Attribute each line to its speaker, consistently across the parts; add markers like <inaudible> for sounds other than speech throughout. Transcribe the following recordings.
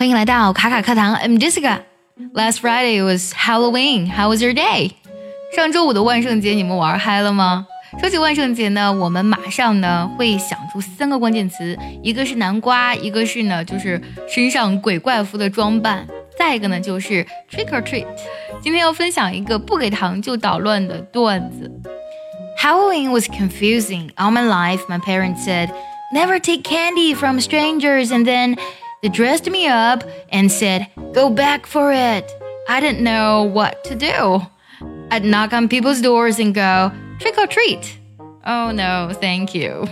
Speaker 1: 欢迎来到卡卡课堂，I'm Jessica。Last Friday was Halloween. How was your day? 上周五的万圣节你们玩嗨了吗？说起万圣节呢，我们马上呢会想出三个关键词，一个是南瓜，一个是呢就是身上鬼怪服的装扮，再一个呢就是 trick or treat。今天要分享一个不给糖就捣乱的段子。Halloween was confusing. All my life, my parents said, never take candy from strangers and then they dressed me up and said, Go back for it. I didn't know what to do. I'd knock on people's doors and go, Trick or treat. Oh no, thank you.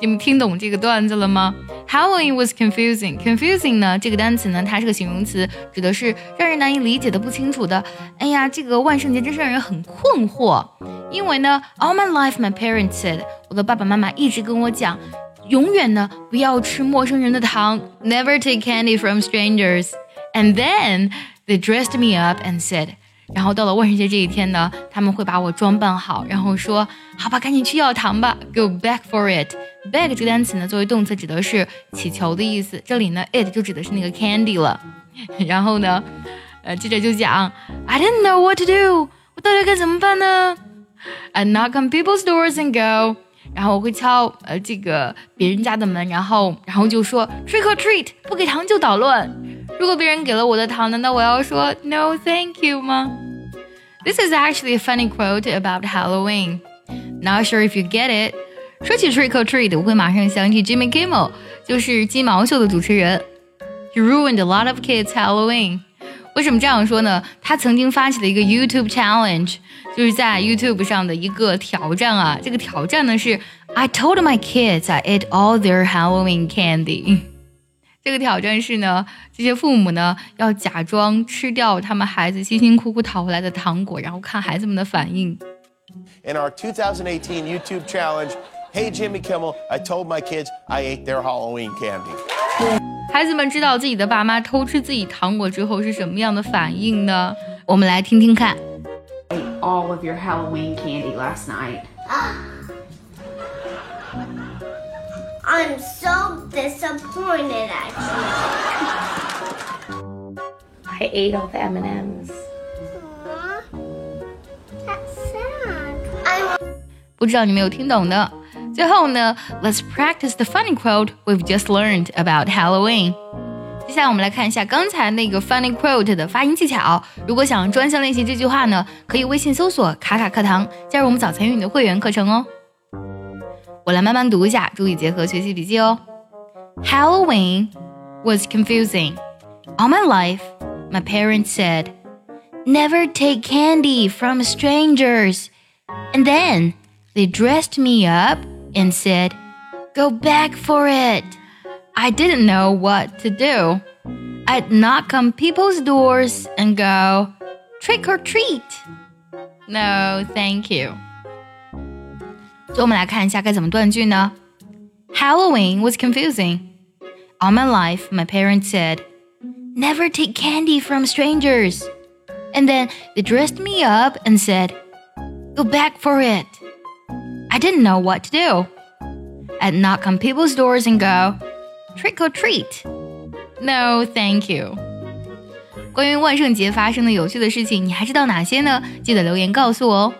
Speaker 1: 你们听懂这个段子了吗？Halloween was confusing. Confusing 呢，这个单词呢，它是个形容词，指的是让人难以理解的、不清楚的。哎呀，这个万圣节真是让人很困惑。因为呢，All my life my parents said，我的爸爸妈妈一直跟我讲， 永远呢不要吃陌生人的糖，Never take candy from strangers. And then they dressed me up and said，然后到了万圣节这一天呢，他们会把我装扮好，然后说，好吧，赶紧去要糖吧，Go back for it. Beg 这个单词呢，作为动词指的是乞求的意思，这里呢，it 就指的是那个 candy 了。然后呢，呃，记者就讲，I didn't know what to do，我到底该怎么办呢？I knock on people's doors and go。然后我会敲呃这个别人家的门，然后然后就说 trick or treat，不给糖就捣乱。如果别人给了我的糖，难道我要说 no thank you 吗？This is actually a funny quote about Halloween. Not sure if you get it. 说起 trick or treat，我会马上想起 Jimmy Kimmel，就是《鸡毛秀》的主持人。He ruined a lot of kids' Halloween. 为什么这样说呢？他曾经发起了一个 YouTube challenge，就是在 YouTube 上的一个挑战啊。这个挑战呢是 I told my kids I ate all their Halloween candy。这个挑战是呢，这些父母呢要假装吃掉他们孩子辛辛苦苦讨回来的糖果，然后看孩子们的反应。
Speaker 2: In <laughs> our 2018 YouTube challenge, Hey Jimmy Kimmel, I told my kids I ate their Halloween candy.
Speaker 1: 孩子们知道自己的爸妈偷吃自己糖果之后是什么样的反应呢？我们来听听看。
Speaker 3: Ate all of your Halloween candy last night.
Speaker 4: I'm so disappointed at you.
Speaker 3: I ate all the M&Ms.
Speaker 4: That's sad. I
Speaker 1: 不知道你们有听懂的？最后呢，Let's practice the funny quote we've just learned about Halloween。接下来我们来看一下刚才那个 funny quote 的发音技巧。如果想专项练习这句话呢，可以微信搜索“卡卡课堂”，加入我们早餐英语的会员课程哦。我来慢慢读一下，注意结合学习笔记哦。Halloween was confusing. All my life, my parents said, "Never take candy from strangers," and then they dressed me up and said, Go back for it. I didn't know what to do. I'd knock on people's doors and go, Trick or treat. No, thank you. 所以我们来看一下该怎么断句呢？Halloween was confusing. All my life, my parents said, Never take candy from strangers. And then they dressed me up and said, Go back for it. I didn't know what to do. I'd knock on people's doors and go, trick or treat. No, thank you. 关于万圣节发生的有趣的事情，你还知道哪些呢？记得留言告诉我哦。